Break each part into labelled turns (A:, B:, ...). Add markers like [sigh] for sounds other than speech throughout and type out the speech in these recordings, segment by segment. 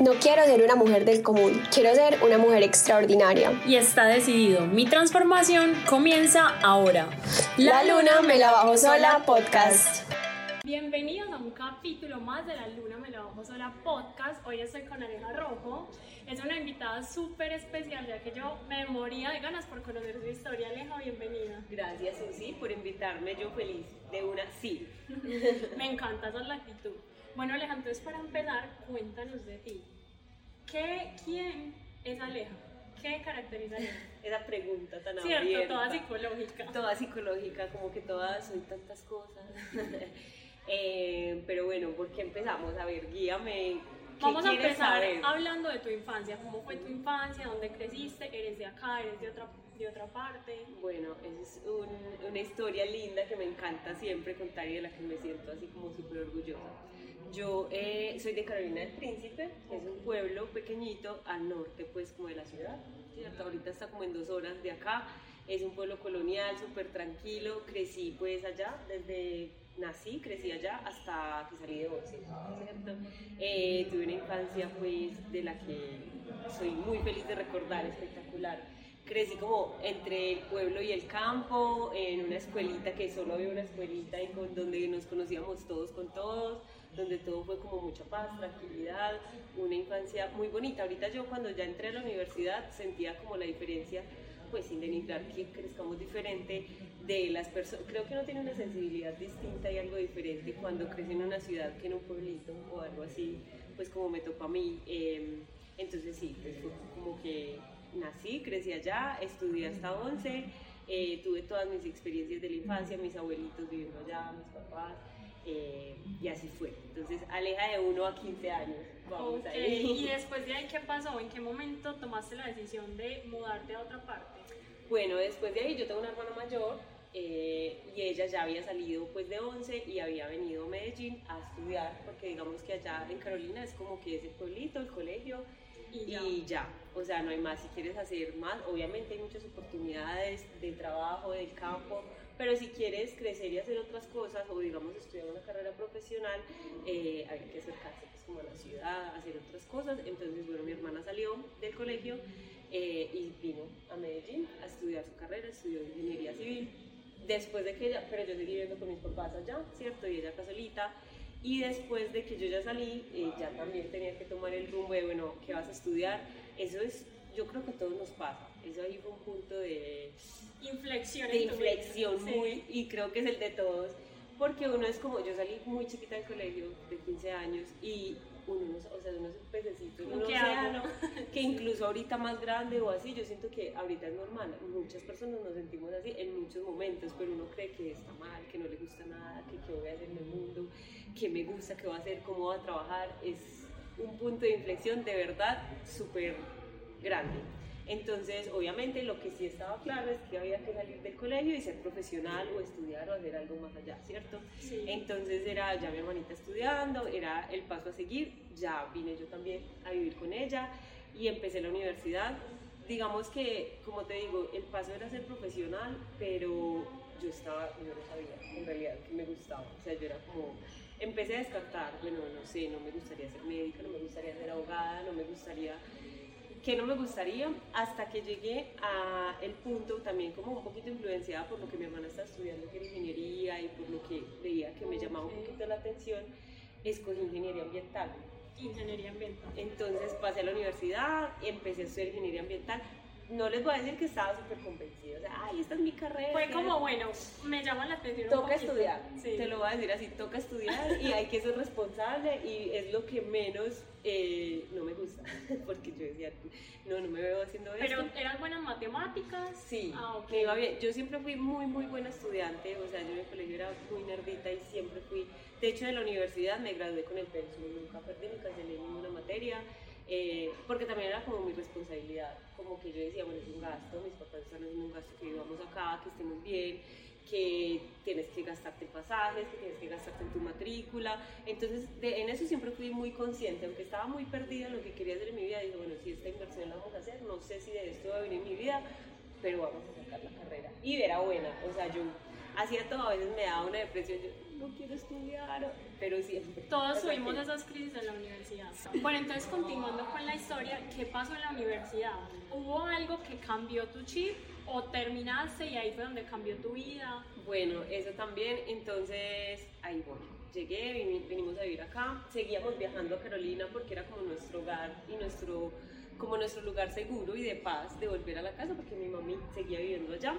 A: No quiero ser una mujer del común, quiero ser una mujer extraordinaria.
B: Y está decidido, mi transformación comienza ahora.
A: La, luna me la bajo sola podcast.
B: Bienvenidos a un capítulo más de La Luna Me la Bajo Sola podcast. Hoy estoy con Aleja Rojo. Es una invitada súper especial, ya que yo me moría de ganas por conocer su historia. Aleja, bienvenida.
C: Gracias, Susi, por invitarme. Yo feliz de una sí. [laughs]
B: me encanta esa la actitud. Bueno, Aleja, entonces para empezar, cuéntanos de ti. ¿Qué, ¿Quién es Aleja? ¿Qué caracteriza a Aleja?
C: Esa pregunta tan
B: Cierto,
C: abierta.
B: toda psicológica.
C: Toda psicológica, como que todas soy tantas cosas. [laughs] Eh, pero bueno, ¿por qué empezamos? A ver, guíame. ¿Qué
B: Vamos a empezar
C: saber?
B: hablando de tu infancia. ¿Cómo fue tu infancia? ¿Dónde creciste? ¿Eres de acá? ¿Eres de otra, de otra parte?
C: Bueno, es un- una historia linda que me encanta siempre contar y de la que me siento así como súper orgullosa. Yo eh, soy de Carolina del Príncipe, que es un pueblo pequeñito al norte pues como de la ciudad, ¿cierto? Ahorita está como en dos horas de acá, es un pueblo colonial, súper tranquilo, crecí pues allá desde nací, crecí allá hasta que salí de 11, ¿cierto? Eh, tuve una infancia pues de la que soy muy feliz de recordar, espectacular crecí como entre el pueblo y el campo, en una escuelita que solo había una escuelita y con, donde nos conocíamos todos con todos, donde todo fue como mucha paz, tranquilidad, una infancia muy bonita. Ahorita yo cuando ya entré a la universidad sentía como la diferencia, pues sin denigrar que crezcamos diferente de las personas. Creo que uno tiene una sensibilidad distinta y algo diferente cuando crece en una ciudad que en un pueblito o algo así, pues como me tocó a mí. Eh, entonces sí, pues fue como que nací, crecí allá, estudié hasta 11, eh, tuve todas mis experiencias de la infancia, mis abuelitos viviendo allá, mis papás, eh, y así fue. Entonces, aleja de 1 a 15 años. Vamos
B: Ok,
C: ahí.
B: Y [laughs] después de ahí, ¿qué pasó? ¿En qué momento tomaste la decisión de mudarte a otra parte?
C: Bueno, después de ahí yo tengo una hermana mayor eh, y ella ya había salido pues de 11 y había venido a Medellín a estudiar, porque digamos que allá en Carolina es como que es el pueblito, el colegio
B: Y ya.
C: y ya, o sea, no hay más. Si quieres hacer más, obviamente hay muchas oportunidades de trabajo, del campo, pero si quieres crecer y hacer otras cosas, o digamos estudiar una carrera profesional, eh, que acercarse pues, como a la ciudad, hacer otras cosas. Entonces, bueno, mi hermana salió del colegio eh, y vino a Medellín a estudiar su carrera, estudió ingeniería civil. Después de que ella, pero yo seguí viviendo con mis papás allá, ¿cierto? Y ella acá solita. Y después de que yo ya salí, eh, ya también tenía que tomar el rumbo de, bueno, ¿qué vas a estudiar? Eso es, yo creo que a todos nos pasa. Eso ahí fue un punto de,
B: Inflexión.
C: de inflexión
B: Sí.
C: muy, y creo que es el de todos, porque uno es como, yo salí muy chiquita del colegio, de 15 años, y uno, no, o sea, uno es un pececito,
B: ¿Cómo
C: uno
B: qué
C: océano,
B: hago?
C: que incluso ahorita más grande o así, yo siento que ahorita es normal, muchas personas nos sentimos así en muchos momentos, pero uno cree que está mal, que no le gusta nada, que qué voy a hacer en el mundo, que me gusta, qué voy a hacer, cómo voy a trabajar, es un punto de inflexión de verdad súper grande. Entonces, obviamente, lo que sí estaba claro es que había que salir del colegio y ser profesional o estudiar o hacer algo más allá, ¿cierto?
B: Sí.
C: Entonces era ya mi hermanita estudiando, era el paso a seguir, ya vine yo también a vivir con ella y empecé la universidad. Digamos que, como te digo, el paso era ser profesional, pero yo estaba, yo no sabía en realidad que me gustaba. O sea, yo era como, empecé a descartar, bueno, no sé, no me gustaría ser médica, no me gustaría ser abogada, no me gustaría que no me gustaría hasta que llegué a el punto también como un poquito influenciada por lo que mi hermana estaba estudiando que era ingeniería y por lo que veía que me llamaba un poquito la atención escogí ingeniería ambiental
B: Ingeniería ambiental.
C: entonces pasé a la universidad y empecé a estudiar ingeniería ambiental no les voy a decir que estaba súper convencida o sea ay esta es mi carrera
B: Fue como, bueno, me llama la atención. un
C: toca
B: poquito.
C: estudiar,
B: Sí.
C: te lo voy a decir así, toca estudiar y hay que ser responsable y es lo que menos eh, no me gusta, [laughs] porque yo decía, no, no me veo haciendo esto.
B: Pero eran buenas matemáticas.
C: Sí,
B: Ah, ok.
C: me iba bien. Yo siempre fui muy, muy buena estudiante, o sea, yo en el colegio era muy nerdita y siempre fui. De hecho, de la universidad me gradué con el pensum, nunca perdí, ni cancelé ninguna materia, eh, porque también era como mi responsabilidad. Como que yo decía, bueno, es un gasto, mis papás están haciendo un gasto que vivamos acá, que estemos bien, que tienes que gastarte pasajes, que tienes que gastarte en tu matrícula. Entonces, en eso siempre fui muy consciente, aunque estaba muy perdida en lo que quería hacer en mi vida. Dije, bueno, si esta inversión la vamos a hacer, no sé si de esto va a venir mi vida, pero vamos a sacar la carrera. Y era buena, o sea, yo hacía todo, a veces me daba una depresión, no quiero estudiar, pero siempre.
B: Todos tuvimos esas crisis en la universidad. Bueno, entonces continuando con la historia, ¿qué pasó en la universidad? ¿Hubo algo que cambió tu chip o terminaste y ahí fue donde cambió tu vida?
C: Bueno, eso también, entonces ahí voy. Llegué, vinimos a vivir acá, seguíamos viajando a Carolina porque era como nuestro hogar y nuestro como nuestro lugar seguro y de paz de volver a la casa porque mi mami seguía viviendo allá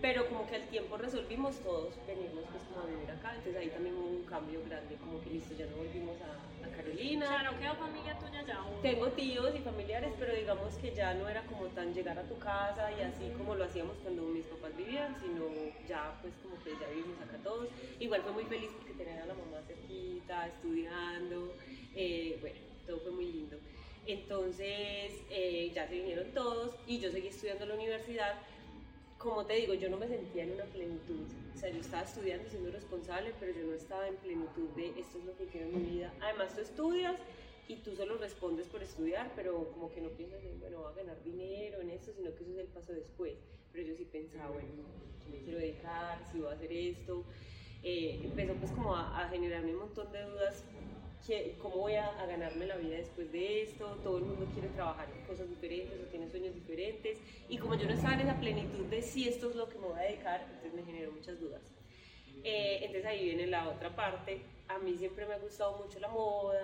C: pero como que al tiempo resolvimos todos venirnos pues como a vivir acá, entonces ahí también hubo un cambio grande, como que listo, ya no volvimos a, a Carolina.
B: O sea, ¿no quedó familia tuya ya?
C: Tengo tíos y familiares, pero digamos que ya no era como tan llegar a tu casa y así como lo hacíamos cuando mis papás vivían, sino ya pues como que ya vivimos acá todos. Igual fue muy feliz porque tener a la mamá cerquita, estudiando, eh, bueno, todo fue muy lindo. Entonces eh, ya se vinieron todos y yo seguí estudiando en la universidad como te digo, yo no me sentía en una plenitud. O sea, yo estaba estudiando, siendo responsable, pero yo no estaba en plenitud de esto es lo que quiero en mi vida. Además, tú estudias y tú solo respondes por estudiar, pero como que no piensas en, bueno, voy a ganar dinero en esto, sino que eso es el paso después. Pero yo sí pensaba, bueno, yo me quiero dejar, si voy a hacer esto. Eh, empezó pues como a, a generarme un montón de dudas cómo voy a, ganarme la vida después de esto, todo el mundo quiere trabajar en cosas diferentes o tiene sueños diferentes, y como yo no estaba en esa plenitud de si esto es lo que me voy a dedicar, entonces me generó muchas dudas. Eh, entonces ahí viene la otra parte, a mí siempre me ha gustado mucho la moda,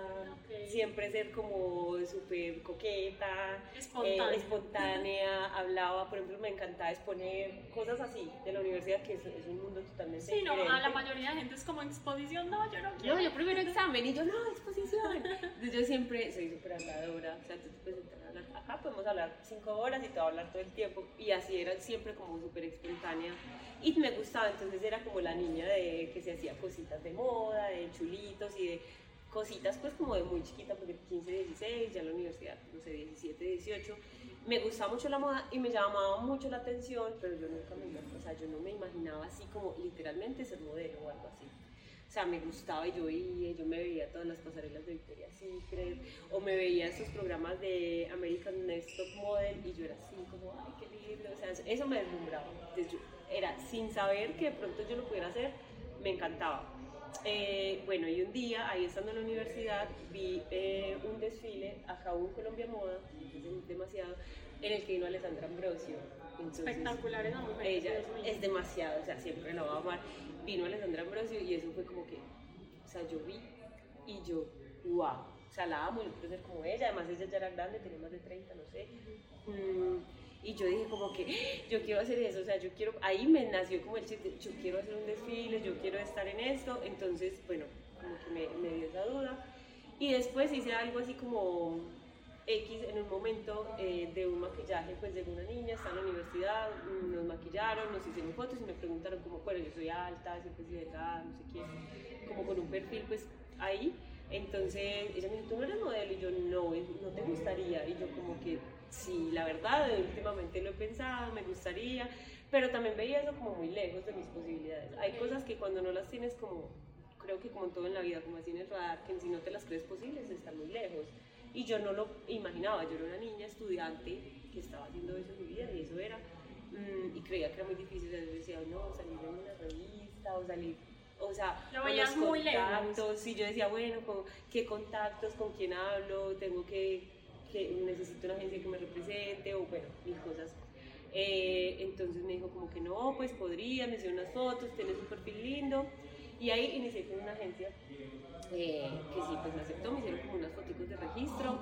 C: siempre ser como súper coqueta,
B: eh,
C: espontánea. hablaba, por ejemplo, me encantaba exponer cosas así de la universidad, que es, un mundo totalmente
B: sí, no, a la mayoría de gente es como exposición, no, yo no quiero.
C: No, yo primero examen y yo, no, exposición. Entonces yo siempre soy súper habladora, o sea, tú puedes entrar a hablar, acá podemos hablar cinco horas y te voy a hablar todo el tiempo, y así era siempre como súper espontánea, y me gustaba, entonces era como la niña de que se hacía cositas de moda, de chulitos y de cositas pues como de muy chiquita, porque 15, 16, ya en la universidad, no sé, 17, 18, me gustaba mucho la moda y me llamaba mucho la atención, pero yo nunca me, o sea, yo no me imaginaba así como literalmente ser modelo o algo así. O sea, me gustaba y yo veía, yo me veía todas las pasarelas de Victoria's Secret, o me veía estos programas de American Next Top Model y yo era así como, ay, qué lindo, o sea, eso me deslumbraba. Entonces era sin saber que de pronto yo lo pudiera hacer, me encantaba. Eh, bueno, y un día, ahí estando en la universidad, vi eh, un desfile, acá hubo Colombia Moda, demasiado, en el que vino Alessandra Ambrosio.
B: Espectacular esa mujer.
C: Ella es demasiado, o sea, siempre la voy a amar. Vino Alessandra Ambrosio y eso fue como que, o sea, yo vi y yo, wow, o sea, la amo, yo quiero ser como ella, además ella ya era grande, tenía más de 30, no sé. Mm, y yo dije como que ¡Ah! yo quiero hacer eso, o sea, yo quiero, ahí me nació como el chiste, yo quiero hacer un desfile, yo quiero estar en esto, entonces, bueno, como que me, me dio esa duda. Y después hice algo así como X en un momento eh, de un maquillaje, pues de una niña, está en la universidad, nos maquillaron, nos hicieron fotos y me preguntaron como, bueno, yo soy alta, siempre soy delgada, no sé qué, como con un perfil pues ahí. Entonces ella me dijo, ¿tú no eres modelo? Y yo, no, no te gustaría. Y yo como que, sí, la verdad, últimamente lo he pensado, me gustaría, pero también veía eso como muy lejos de mis posibilidades. Hay cosas que cuando no las tienes como, creo que como todo en la vida, como así en el radar, que si no te las crees posibles, están muy lejos. Y yo no lo imaginaba, yo era una niña estudiante que estaba haciendo eso en mi vida y eso era, mm, y creía que era muy difícil, yo decía, no, salir en una revista o salir o sea,
B: lo veías muy
C: lejos. Y yo decía, bueno, ¿qué contactos? ¿Con quién hablo? Tengo que que necesito una agencia que me represente o bueno, mil cosas. Eh, entonces me dijo como que no, pues podría, me hizo unas fotos, tienes un perfil lindo. Y ahí inicié con una agencia eh, que sí, pues me aceptó, me hicieron como unas fotos de registro,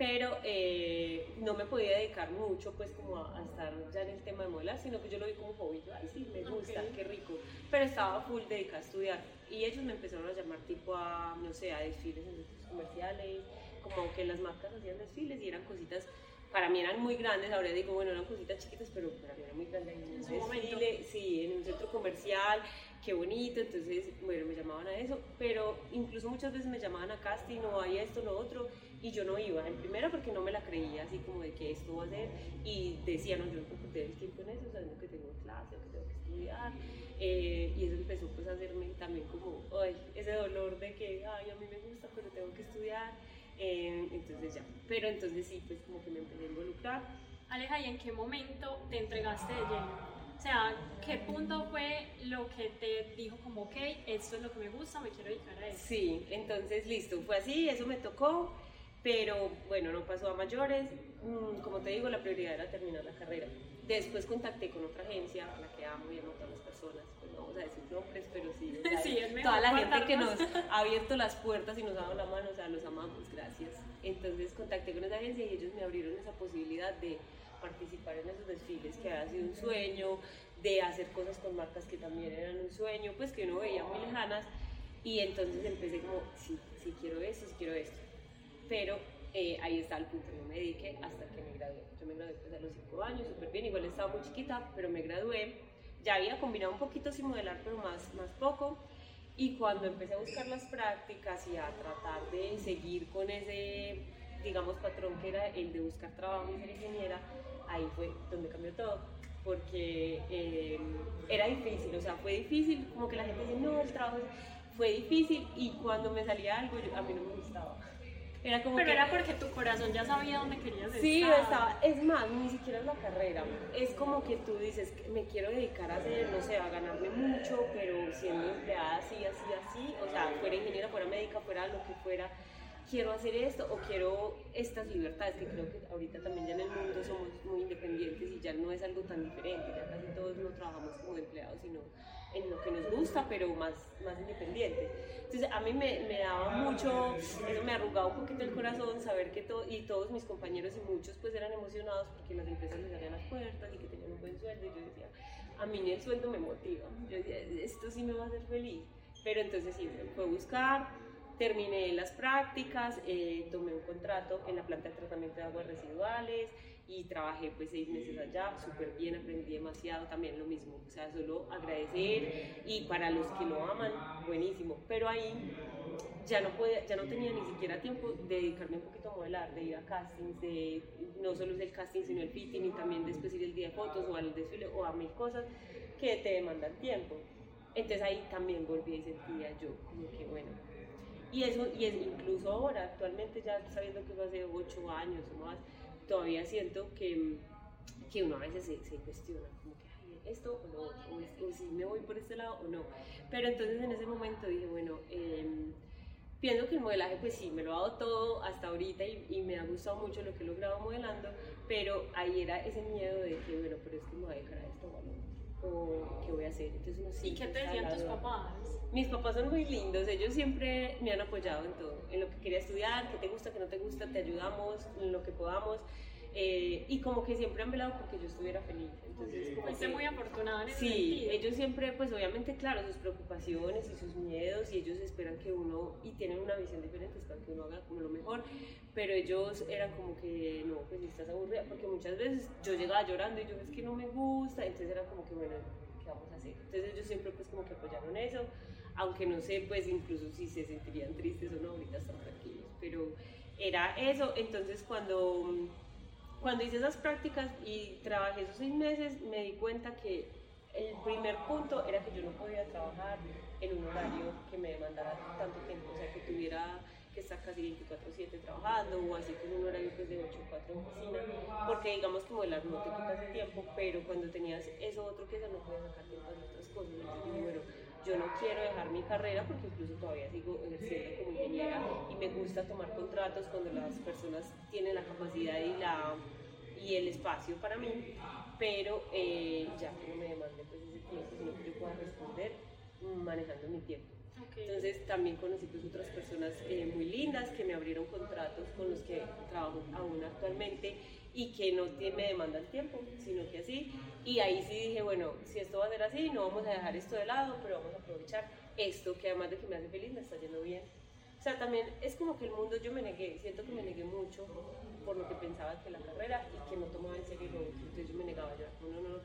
C: pero eh, no me podía dedicar mucho pues como a, estar ya en el tema de modelar, sino que yo lo vi como hobby, yo, ay sí, me gusta, qué rico, pero estaba full dedicada a estudiar. Y ellos me empezaron a llamar tipo a, no sé, a desfiles en centros comerciales, como que las marcas hacían desfiles y eran cositas, para mí eran muy grandes, ahora digo, bueno, eran cositas chiquitas, pero para mí eran muy grandes. En un desfile, sí, en un centro comercial, qué bonito, entonces, bueno, me llamaban a eso, pero incluso muchas veces me llamaban a casting o hay esto, lo otro, y yo no iba, en primera porque no me la creía, así como de que esto va a ser, y decía, no, yo no puedo perder el tiempo en eso, sabiendo que tengo clase que tengo que estudiar, eh, y eso empezó pues a hacerme también como, ay, ese dolor de que, ay, a mí me gusta, pero tengo que estudiar, eh, entonces ya, pero entonces sí, pues como que me empecé a involucrar.
B: Aleja, ¿y en qué momento te entregaste de lleno? O sea, ¿qué punto fue lo que te dijo como, ok, esto es lo que me gusta, me quiero dedicar a esto?
C: Sí, entonces listo, fue así, eso me tocó, pero bueno, no pasó a mayores. Mm, Como te digo, la prioridad era terminar la carrera. Después contacté con otra agencia, a la que amo y amo a todas las personas, pues no vamos a decir nombres, pero sí, [laughs] o sea,
B: Sí, es mejor
C: toda la gente que nos ha abierto las puertas y nos ha dado la mano, o sea, los amamos, gracias. Entonces contacté con esa agencia y ellos me abrieron esa posibilidad de participar en esos desfiles que había sido un sueño, de hacer cosas con marcas que también eran un sueño, pues que uno veía muy lejanas. Y entonces empecé como, sí, sí quiero esto, sí quiero esto. Pero eh, ahí está el punto, no me dediqué hasta que me gradué. Yo me gradué a los 5 años, súper bien, igual estaba muy chiquita, pero me gradué. Ya había combinado un poquito sin modelar, pero más, más poco. Y cuando empecé a buscar las prácticas y a tratar de seguir con ese, digamos, patrón que era el de buscar trabajo y ser ingeniera, ahí fue donde cambió todo. Porque eh, era difícil, o sea, fue difícil, como que la gente dice, no, el trabajo es-". fue difícil y cuando me salía algo, yo- a mí no me gustaba. Era como
B: Pero
C: que,
B: era porque tu corazón ya sabía dónde querías
C: Sí,
B: estar.
C: estaba, es más, ni siquiera es la carrera. Es como que tú dices, me quiero dedicar a hacer, no sé, a ganarme mucho, pero siendo empleada así, así, así, o sea, fuera ingeniera, fuera médica, fuera lo que fuera, quiero hacer esto o quiero estas libertades, que creo que ahorita también ya en el mundo somos muy independientes y ya no es algo tan diferente, ya casi todos no trabajamos como empleados, sino en lo que nos gusta, pero más, más independientes. Entonces a mí me, me daba mucho, eso me arrugaba un poquito el corazón, saber que todo, y todos mis compañeros y muchos pues eran emocionados porque las empresas les abrían las puertas y que tenían un buen sueldo y yo decía, a mí el sueldo me motiva, yo decía, esto sí me va a hacer feliz. Pero entonces sí, fue buscar, terminé las prácticas, eh, tomé un contrato en la planta de tratamiento de aguas residuales y trabajé pues seis meses allá, súper bien, aprendí demasiado, también lo mismo, o sea, solo agradecer y para los que lo aman, buenísimo, pero ahí ya no, podía, ya no tenía ni siquiera tiempo de dedicarme un poquito a modelar, de ir a castings, de no solo el casting sino el fitting y también después ir el día de fotos o al desfile o a mil cosas que te demandan tiempo. Entonces ahí también volví y sentía yo como que bueno, y eso, y es incluso ahora, actualmente ya sabiendo que fue hace ocho años o más, todavía siento que, que uno a veces se, cuestiona, como que, esto o no, o, o si me voy por este lado o no. Pero entonces en ese momento dije, bueno, em, pienso que el modelaje, pues sí, me lo ha dado todo hasta ahorita y, me ha gustado mucho lo que he logrado modelando, pero ahí era ese miedo de que, bueno, pero es que me voy a dedicar a esto o o qué voy a hacer. Entonces uno
B: ¿Y
C: siempre
B: qué te decían tus papás?
C: Mis papás son muy lindos, ellos siempre me han apoyado en todo, en lo que quería estudiar, qué te gusta, qué no te gusta, te ayudamos, en lo que podamos. Eh, y como que siempre han velado porque yo estuviera feliz. Entonces, como
B: Fuiste
C: que-
B: muy afortunada en ese
C: Sí,
B: sentido.
C: ellos siempre, pues obviamente, claro, sus preocupaciones y sus miedos, y ellos esperan que uno, y tienen una visión diferente, esperan que uno haga como lo mejor, pero ellos eran como que, no, pues si estás aburrida, porque muchas veces yo llegaba llorando y yo, es que no me gusta, entonces era como que, bueno, ¿qué vamos a hacer? Entonces ellos siempre pues como que apoyaron eso, aunque no sé, pues incluso si se sentirían tristes o no, ahorita están tranquilos, pero era eso, entonces cuando cuando hice esas prácticas y trabajé esos seis meses, me di cuenta que el primer punto era que yo no podía trabajar en un horario que me demandara tanto tiempo, o sea, que tuviera que estar casi 24/7 trabajando o así con un horario pues, de 8 o 4 en oficina, porque digamos que modelar no te quita ese tiempo, pero cuando tenías eso otro que hacer no podías sacar tiempo de otras cosas. Entonces bueno, yo no quiero dejar mi carrera porque incluso todavía sigo ejerciendo como ingeniera y me gusta tomar contratos cuando las personas tienen la capacidad y, la, y el espacio para mí, pero eh, ya que no me demande pues ese tiempo, sino que yo pueda responder manejando mi tiempo.
B: Ok.
C: Entonces también conocí pues otras personas eh, muy lindas que me abrieron contratos con los que trabajo aún actualmente y que no me demandan tiempo, sino que así. Y ahí sí dije, bueno, si esto va a ser así, no vamos a dejar esto de lado, pero vamos a aprovechar esto que además de que me hace feliz, me está yendo bien. O sea, también es como que el mundo yo me negué, siento que me negué mucho por lo que pensaba que la carrera y que no tomaba en serio lo. Entonces yo me negaba, yo no, no, no.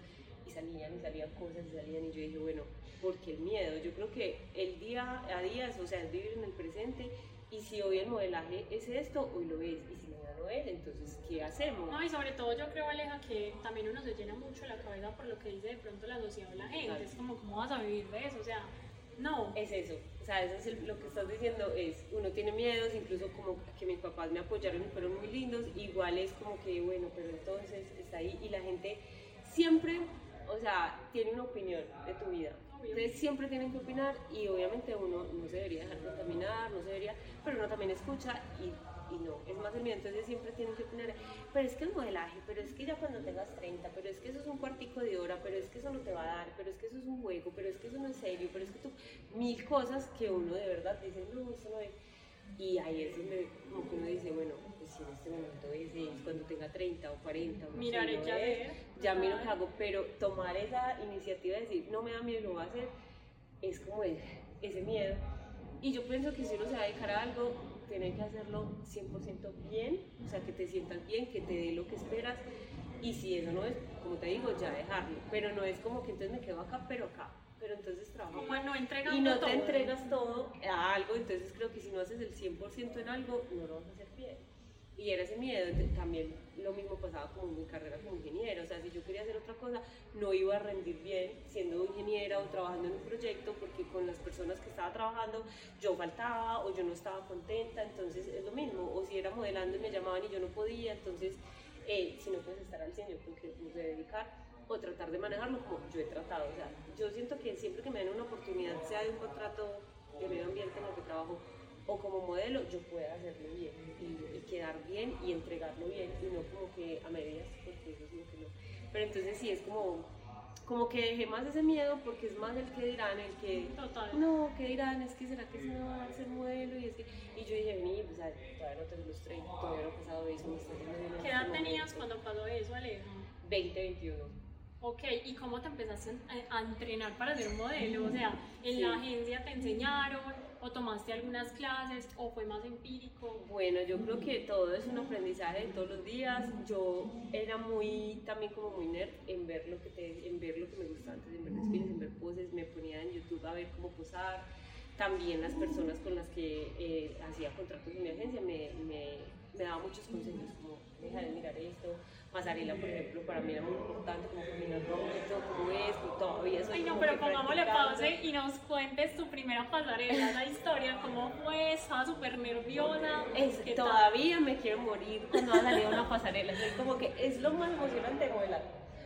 C: Y salían y salían cosas y salían y yo dije, bueno, porque el miedo, yo creo que el día a día, o sea, es vivir en el presente y si hoy el modelaje es esto, hoy lo es y si mañana no es, entonces, ¿qué hacemos?
B: No, y sobre todo yo creo, Aleja, que también uno se llena mucho la cabeza por lo que dice de pronto la sociedad o la gente.
C: Exacto.
B: Es como, ¿cómo vas a vivir de eso? O sea, no.
C: Es eso, o sea, eso es el- lo que estás diciendo, es, uno tiene miedos, incluso como que mis papás me apoyaron y fueron muy lindos, igual es como que, bueno, pero entonces está ahí y la gente siempre o sea, tiene una opinión de tu vida. Entonces siempre tienen que opinar y obviamente uno no se debería dejar contaminar, no se debería, pero uno también escucha y, no, es más el miedo, entonces siempre tienen que opinar, pero es que el modelaje, pero es que ya cuando tengas 30, pero es que eso es un cuartico de hora, pero es que eso no te va a dar, pero es que eso es un juego, pero es que eso no es serio, pero es que tú, mil cosas que uno de verdad dice, no, eso no es. Y ahí es donde como que uno dice, bueno, pues si en este momento es, cuando tenga 30 o 40, o no
B: Miraré
C: sé,
B: hacer.
C: es, ya miro qué
B: Total.
C: hago, pero tomar esa iniciativa de decir, no me da miedo, lo voy a hacer, es como el- ese miedo. Y yo pienso que si uno se va a dedicar a algo, tiene que hacerlo 100% bien, o sea, que te sientas bien, que te dé lo que esperas. Y si eso no es, como te digo, ya dejarlo. Pero no es como que entonces me quedo acá, pero acá. Pero entonces trabajo
B: Como no
C: y no
B: todo.
C: te entregas todo a algo, entonces creo que si no haces el 100% en algo, no lo vas a hacer bien. Y era ese miedo, también lo mismo pasaba con mi carrera como ingeniera, o sea, si yo quería hacer otra cosa, no iba a rendir bien siendo ingeniera o trabajando en un proyecto, porque con las personas que estaba trabajando yo faltaba o yo no estaba contenta, entonces es lo mismo, o si era modelando y me llamaban y yo no podía, entonces eh, si no puedes estar al 100, yo creo que me debe dedicar o tratar de manejarlo como yo he tratado. O sea, yo siento que siempre que me den una oportunidad, sea de un contrato de medio ambiente en el que trabajo o como modelo, yo pueda hacerlo bien y, y quedar bien y entregarlo bien y no como que a medias, porque eso es lo que no. Pero entonces sí es como, como que dejé más ese miedo porque es más el que dirán, el que
B: Total.
C: no, ¿qué dirán? Es que será que se me va a ser modelo y es que y yo dije, vení, pues a- todavía no tengo los 30, todavía no he pasado eso, me está yendo bien en
B: ¿Qué edad tenías
C: momento.
B: cuando pasó eso, Aleja?
C: 20, 21.
B: Ok, ¿y cómo te empezaste a, a entrenar para ser modelo? O sea, ¿en
C: Sí.
B: la agencia te enseñaron o tomaste algunas clases o fue más empírico?
C: Bueno, yo creo que todo es un aprendizaje de todos los días. Yo era muy, también como muy nerd en ver lo que, te, en ver lo que me gustaba antes, en ver desfiles, en ver poses, me ponía en YouTube a ver cómo posar. También las personas con las que eh, hacía contratos en mi agencia me, me, me daban muchos consejos, como deja de mirar esto. Pasarela, por ejemplo, para mí era muy importante, como caminar bonito, como esto, todavía soy
B: Ay, no,
C: como
B: pero
C: que
B: pongámosle pause y nos cuentes tu primera pasarela, la historia, cómo fue, estaba súper nerviosa.
C: Es-
B: ¿qué tal?
C: todavía me quiero morir cuando ha salido una pasarela. Soy como que es lo más emocionante de modelar.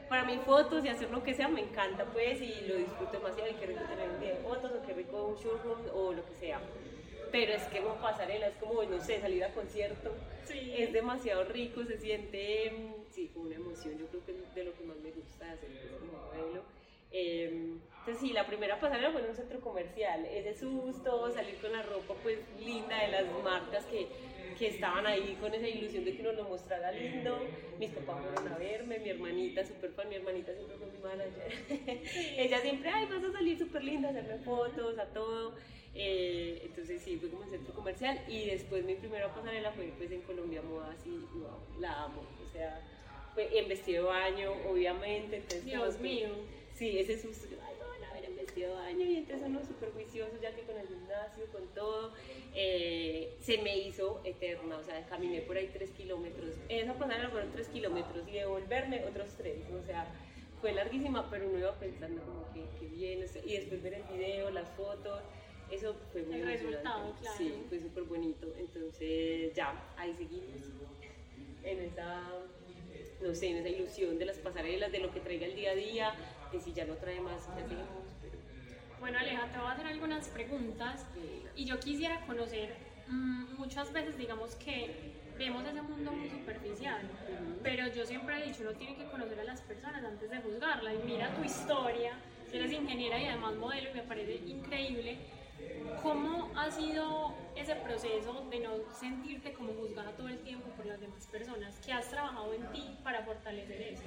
C: Para mí fotos y hacer lo que sea me encanta pues y lo disfruto demasiado y qué rico tener un día de fotos o qué rico un showroom o lo que sea. Pero es que una pasarela es como, no sé, salir a concierto.
B: Sí.
C: Es demasiado rico, se siente, mm, sí, como una emoción. Yo creo que es de lo que más me gusta hacer pues, como modelo. Eh, entonces sí, la primera pasarela fue en un centro comercial, ese susto, salir con la ropa pues linda de las marcas que, que estaban ahí con esa ilusión de que uno lo mostrara lindo. Mis papás fueron a verme, mi hermanita, súper fan, mi hermanita siempre fue mi manager. [laughs] Ella siempre, ay, vas a salir súper linda, hacerme fotos, a todo. Eh, entonces sí, fue como en centro comercial y después mi primera pasarela fue pues en Colombia Moda, así, wow, la amo. O sea, fue en vestido de baño, obviamente. Entonces,
B: Dios mío.
C: Sí, ese susto, yo, ay, no a ver en vestido de baño y entonces uno súper juicioso ya que con el gimnasio, con todo, eh, se me hizo eterna, o sea, caminé por ahí tres kilómetros, esa pasada fueron tres kilómetros y devolverme otros tres, o sea, fue larguísima, pero uno iba pensando como que, que bien, o sea, y después ver el video, las fotos, eso fue muy
B: El resultado, claro.
C: Sí, fue súper bonito, entonces ya, ahí seguimos. En esa no sé, en esa ilusión de las pasarelas, de lo que traiga el día a día, de si ya no trae más, ya hacemos,
B: Bueno, Aleja, te voy a hacer algunas preguntas. Y yo quisiera conocer, mm, muchas veces digamos que vemos ese mundo muy superficial, pero yo siempre he dicho, uno tiene que conocer a las personas antes de juzgarla. Y mira tu historia, eres ingeniera y además modelo y me parece increíble. ¿Cómo ha sido ese proceso de no sentirte como juzgada todo el tiempo por las demás personas? ¿Qué has trabajado en ti para fortalecer eso?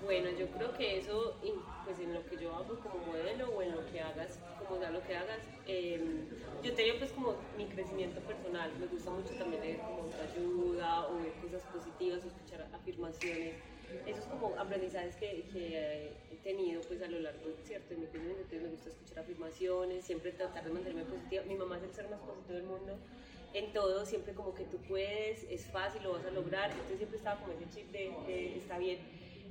C: Bueno, yo creo que eso, pues en lo que yo hago como modelo o en lo que hagas, como sea lo que hagas, eh, yo tengo pues como mi crecimiento personal, me gusta mucho también leer como ayuda o ver cosas positivas, escuchar afirmaciones, esos como aprendizajes que, que he tenido pues a lo largo ¿cierto? de mi crecimiento, entonces me gusta escuchar afirmaciones, siempre tratar de mantenerme positiva, mi mamá es el ser más positivo del mundo, en todo, siempre como que tú puedes, es fácil, lo vas a lograr, entonces siempre estaba como ese chip de, de está bien.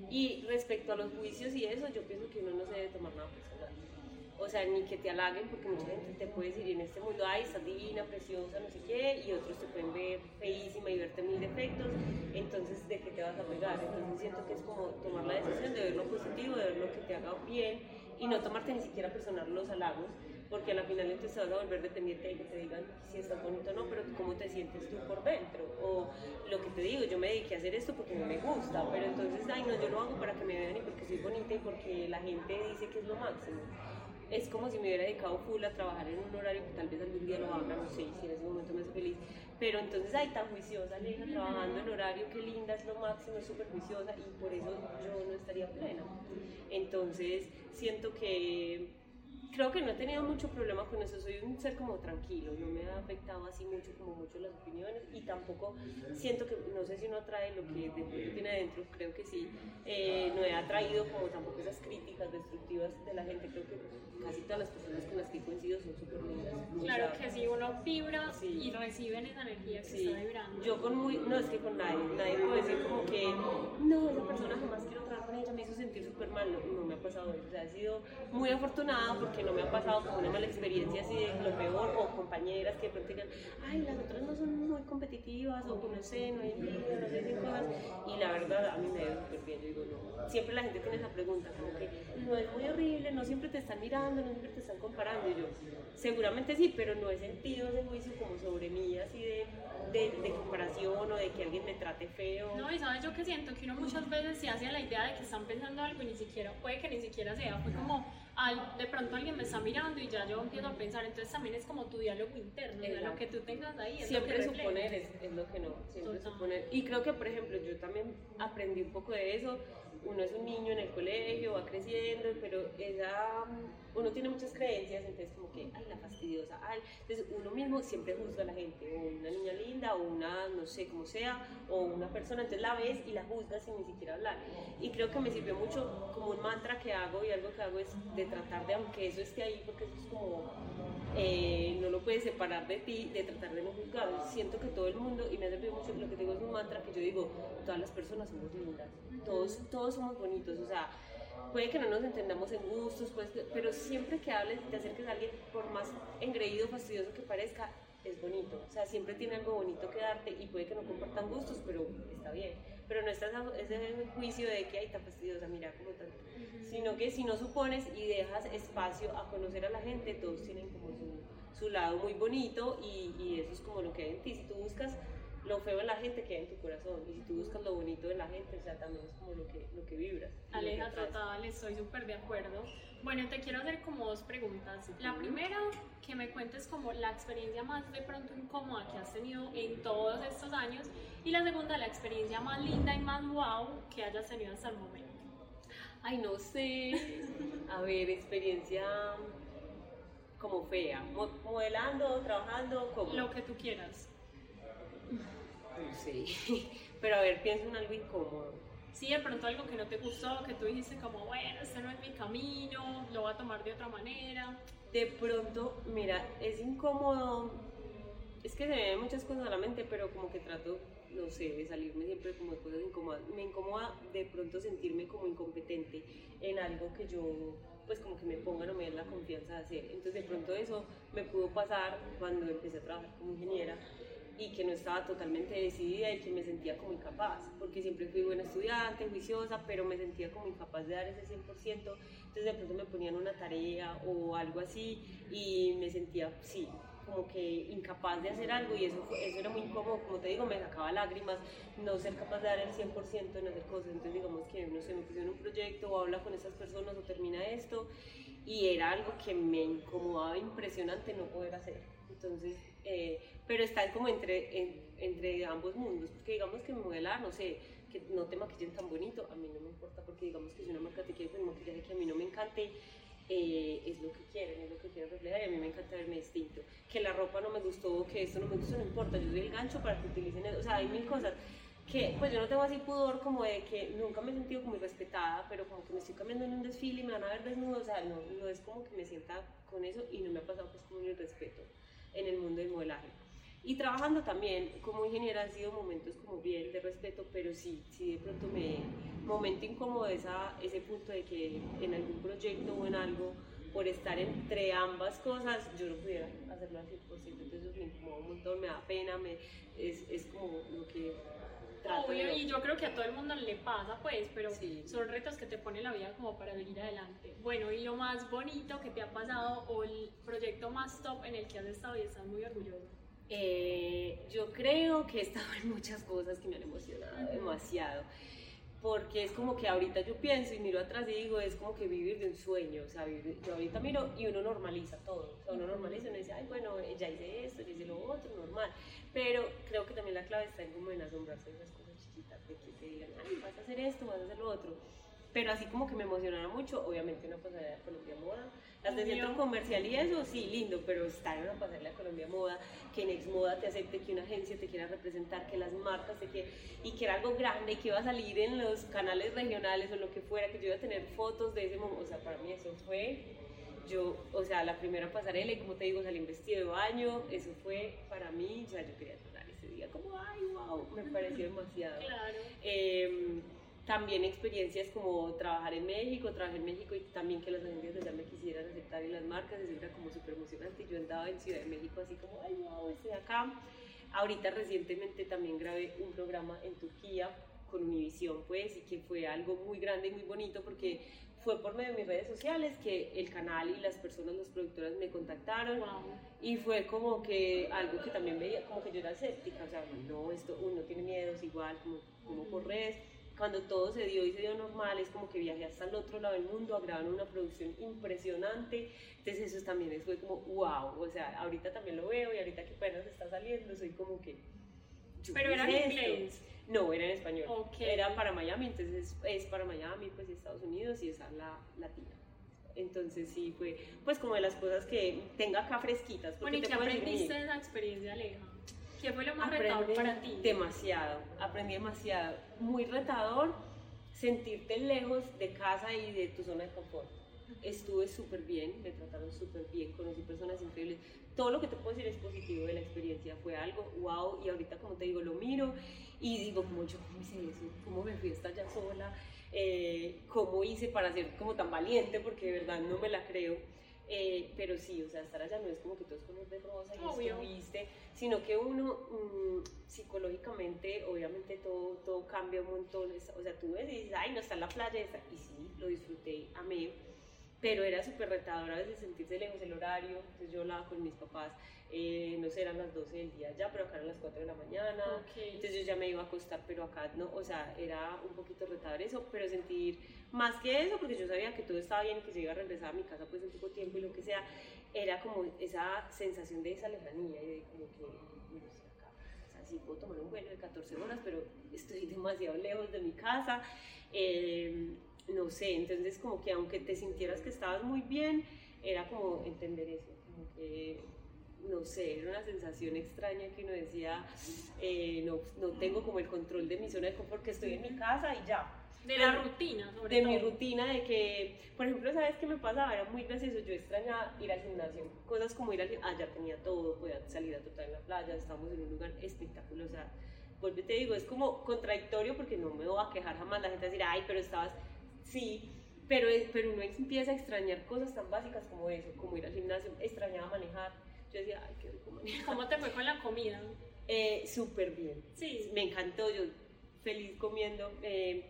C: Y respecto a los juicios y eso, yo pienso que uno no se debe tomar nada personal. O sea, ni que te halaguen, porque mucha gente te puede decir en este mundo, ay, estás divina, preciosa, no sé qué, y otros te pueden ver feísima y verte mil defectos, entonces, ¿de qué te vas a pegar? Entonces siento que es como tomar la decisión de ver lo positivo, de ver lo que te haga bien, y no tomarte ni siquiera personal los halagos, porque a la final entonces vas a volver dependiente de que te digan si estás bonito o no, pero cómo te sientes tú por dentro. O lo que te digo, yo me dediqué a hacer esto porque me gusta, pero entonces, ay no, yo lo hago para que me vean y porque soy bonita y porque la gente dice que es lo máximo es como si me hubiera dedicado full a trabajar en un horario que tal vez algún día lo haga, no sé, si en ese momento me hace feliz. Pero entonces, ay, tan juiciosa, Aleja, trabajando en horario, qué linda, es lo máximo, es súper juiciosa y por eso yo no estaría plena. Entonces, siento que creo que no he tenido mucho problema con eso, soy un ser como tranquilo, no me ha afectado así mucho como mucho las opiniones y tampoco siento que, no sé si uno atrae lo que tiene adentro, creo que sí, eh, no he atraído como tampoco esas críticas destructivas de la gente, creo que casi todas las personas con las que he coincidido son súper lindas.
B: Claro que sí, uno vibra y reciben esa energía que está vibrando.
C: Yo con muy, no es que con nadie, nadie puede decir como que, no, esa persona jamás quiero trabajar con ella, me hizo sentir súper mal, no, no, me ha pasado eso, o sea, he sido muy afortunada porque no me ha pasado como una mala experiencia así de lo peor, o compañeras que de pronto ay, las otras no son muy competitivas, o no sé, no hay envidia, no sé, cosas, y la verdad a mí me da súper bien, yo digo, no, siempre la gente tiene esa pregunta, como que no es muy horrible, no siempre te están mirando, no siempre te están comparando, y yo, seguramente sí, pero no he sentido ese juicio como sobre mí, así de, de, de comparación, o de que alguien me trate feo.
B: No, y sabes yo que siento que uno muchas veces se hace la idea de que están pensando algo y ni siquiera, puede que ni siquiera sea, fue como de pronto alguien me está mirando y ya yo empiezo a pensar, entonces también es como tu diálogo interno, lo que tú tengas ahí.
C: Es siempre lo que suponer es, es, lo que no, siempre suponer. Y creo que, por ejemplo, yo también aprendí un poco de eso, uno es un niño en el colegio, va creciendo, pero esa, uno tiene muchas creencias, entonces como que, ay, la fastidiosa, ay, entonces uno mismo siempre juzga a la gente, o una niña linda, o una, no sé, cómo sea, o una persona, entonces la ves y la juzgas sin ni siquiera hablar. Y creo que me sirvió mucho como un mantra que hago y algo que hago es de tratar de, aunque eso esté ahí, porque eso es como, eh, no lo puedes separar de ti, de tratar de no juzgar. Siento que todo el mundo, y me ha servido mucho, lo que digo es un mantra que yo digo, todas las personas somos lindas, todos, todos somos bonitos, o sea, puede que no nos entendamos en gustos, pues, pero siempre que hables, te acerques a alguien, por más engreído, fastidioso que parezca, es bonito. O sea, siempre tiene algo bonito que darte y puede que no compartan gustos, pero está bien. Pero no estás ese juicio de que hay tan fastidiosa, mira como tanto. Sino que si no supones y dejas espacio a conocer a la gente, todos tienen como su, su lado muy bonito y, y eso es como lo que hay en ti. Si tú buscas lo feo en la gente queda en tu corazón y si tú buscas lo bonito de la gente, o sea, también es como lo que, lo que vibras.
B: Aleja, total, estoy súper de acuerdo. Bueno, te quiero hacer como dos preguntas. La primera, que me cuentes como la experiencia más de pronto incómoda que has tenido en todos estos años y la segunda, la experiencia más linda y más wow que hayas tenido hasta el momento.
C: Ay, no sé. A ver, experiencia como fea, modelando, trabajando, como...
B: Lo que tú quieras.
C: Sí, [laughs] pero a ver, pienso en algo incómodo.
B: Sí, de pronto algo que no te gustó, que tú dijiste como, bueno, este no es mi camino, lo voy a tomar de otra manera.
C: De pronto, mira, es incómodo, es que se me ven muchas cosas a la mente, pero como que trato, no sé, de salirme siempre como de cosas incómodas. Me incomoda de pronto sentirme como incompetente en algo que yo, pues como que me ponga no me den la confianza de hacer. Entonces de pronto eso me pudo pasar cuando empecé a trabajar como ingeniera y que no estaba totalmente decidida y que me sentía como incapaz, porque siempre fui buena estudiante, juiciosa, pero me sentía como incapaz de dar ese 100%, entonces de pronto me ponían una tarea o algo así y me sentía, sí, como que incapaz de hacer algo y eso, eso era muy incómodo, como te digo, me sacaba lágrimas, no ser capaz de dar el 100% en hacer cosas, entonces digamos que, no sé, me pusieron un proyecto o habla con esas personas o termina esto y era algo que me incomodaba impresionante no poder hacer. Entonces, eh, pero está como entre, entre ambos mundos, porque digamos que modelar, no sé, que no te maquillen tan bonito, a mí no me importa, porque digamos que si una marca te quiere poner maquillaje que a mí no me encante, eh, es lo que quieren, es lo que quieren reflejar y a mí me encanta verme distinto. Que la ropa no me gustó, que esto no me gustó, no importa, yo soy el gancho para que utilicen eso, o sea, hay mil cosas que pues yo no tengo así pudor como de que nunca me he sentido como irrespetada, pero como que me estoy cambiando en un desfile y me van a ver desnudo, o sea, no, no es como que me sienta con eso y no me ha pasado pues como un irrespeto en el mundo del modelaje. Y trabajando también como ingeniera han sido momentos como bien de respeto, pero sí, sí de pronto me momento incómodo esa, ese punto de que en algún proyecto o en algo por estar entre ambas cosas, yo no pudiera hacerlo al 100%, entonces me incomoda un montón, me da pena, me, es, es como lo que
B: Obvio, y yo creo que a todo el mundo le pasa, pues, pero
C: Sí.
B: son retos que te pone la vida como para venir adelante. Bueno, y lo más bonito que te ha pasado o el proyecto más top en el que has estado y estás muy orgulloso.
C: Eh, yo creo que he estado en muchas cosas que me han emocionado demasiado. Porque es como que ahorita yo pienso y miro atrás y digo, es como que vivir de un sueño. O sea, vivir- yo ahorita miro y uno normaliza todo. O sea, uno normaliza y uno dice, ay, bueno, ya hice esto, ya hice lo otro, normal. Pero creo que también la clave está en como en asombrarse de esas cosas chiquitas, de que te digan, ay, vas a hacer esto, vas a hacer lo otro. Pero así como que me emocionara mucho, obviamente una pasarela de Colombia Moda. Las de centro comercial y eso, sí, lindo, pero estar en una pasarela de Colombia Moda, que en Exmoda te acepte, que una agencia te quiera representar, que las marcas te quieran, y que era algo grande, y que iba a salir en los canales regionales o lo que fuera, que yo iba a tener fotos de ese momento, o sea, para mí eso fue, yo, o sea, la primera pasarela, y como te digo, salí en vestido de baño, eso fue para mí, o sea, yo quería llorar ese día, como, ay, wow, me pareció demasiado. [laughs]
B: Claro.
C: Eh, también experiencias como trabajar en México, trabajé en México y también que las agencias allá me quisieran aceptar y las marcas, eso era como súper emocionante. Yo andaba en Ciudad de México así como, ay, wow, estoy acá. Ahorita recientemente también grabé un programa en Turquía con Univision, pues, y que fue algo muy grande y muy bonito porque fue por medio de mis redes sociales que el canal y las personas, las productoras me contactaron
B: Wow.
C: y fue como que algo que también veía, como que yo era escéptica, o sea, no, esto, uno tiene miedos igual, como, como por redes. Cuando todo se dio y se dio normal, es como que viajé hasta el otro lado del mundo a grabar una producción impresionante. Entonces eso también fue como, wow, o sea, ahorita también lo veo y ahorita que apenas está saliendo, soy como que...
B: Pero era en inglés.
C: No, era en español.
B: Ok.
C: Era para Miami, entonces es, para Miami, pues y Estados Unidos y es la latina. Entonces sí fue, pues como de las cosas que tenga acá fresquitas. porque
B: Bueno, ¿y qué aprendiste de esa experiencia, Aleja? ¿Qué fue lo más retador para ti?
C: Demasiado, aprendí demasiado. Muy retador sentirte lejos de casa y de tu zona de confort. Estuve súper bien, me trataron súper bien, conocí personas increíbles. Todo lo que te puedo decir es positivo de la experiencia. Fue algo wow y ahorita como te digo lo miro y digo como yo cómo hice eso, cómo me fui hasta allá sola, eh, cómo hice para ser como tan valiente porque de verdad no me la creo. Eh, pero sí, o sea, estar allá no es como que todo es color de rosa y
B: Obvio.
C: estuviste, sino que uno mm, psicológicamente, obviamente todo, todo cambia un montón. O sea, tú ves y dices, ay, no está en la playa, está. y sí, lo disfruté, amé. Pero era súper retador a veces sentirse lejos el horario. Entonces yo hablaba con mis papás, eh, no sé, eran las 12 del día ya, pero acá eran las 4 de la mañana.
B: Ok.
C: Entonces yo ya me iba a acostar, pero acá no, o sea, era un poquito retador eso, pero sentir más que eso, porque yo sabía que todo estaba bien, que se iba a regresar a mi casa pues en poco tiempo y lo que sea, era como esa sensación de esa lejanía y de como que, mira, estoy acá. O sea, sí puedo tomar un vuelo de 14 horas, pero estoy [laughs] demasiado lejos de mi casa. eh, no sé, entonces como que aunque te sintieras que estabas muy bien, era como entender eso, como que no sé, era una sensación extraña que uno decía, eh, no, no tengo como el control de mi zona de confort, que estoy en mi casa y ya.
B: De la rutina, sobre
C: De
B: todo.
C: mi rutina, de que, por ejemplo, ¿sabes qué me pasaba? Era muy gracioso, yo extrañaba ir al gimnasio, cosas como ir al gimnasio, allá tenía todo, podía salir a trotar en la playa, estábamos en un lugar espectacular, o sea, vuelve te digo, es como contradictorio porque no me voy a quejar jamás, la gente va a decir, ay, pero estabas, sí, pero, pero uno empieza a extrañar cosas tan básicas como eso, como ir al gimnasio, extrañaba manejar, yo decía, ay, qué rico manejar.
B: ¿Cómo te fue con la comida?
C: Eh, Súper bien.
B: Sí.
C: Me encantó, yo feliz comiendo. Eh,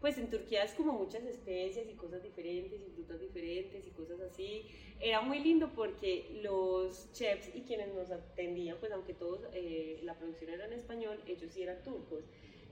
C: pues en Turquía es como muchas especias y cosas diferentes y frutas diferentes y cosas así. Era muy lindo porque los chefs y quienes nos atendían, pues aunque todos, eh, la producción era en español, ellos sí eran turcos.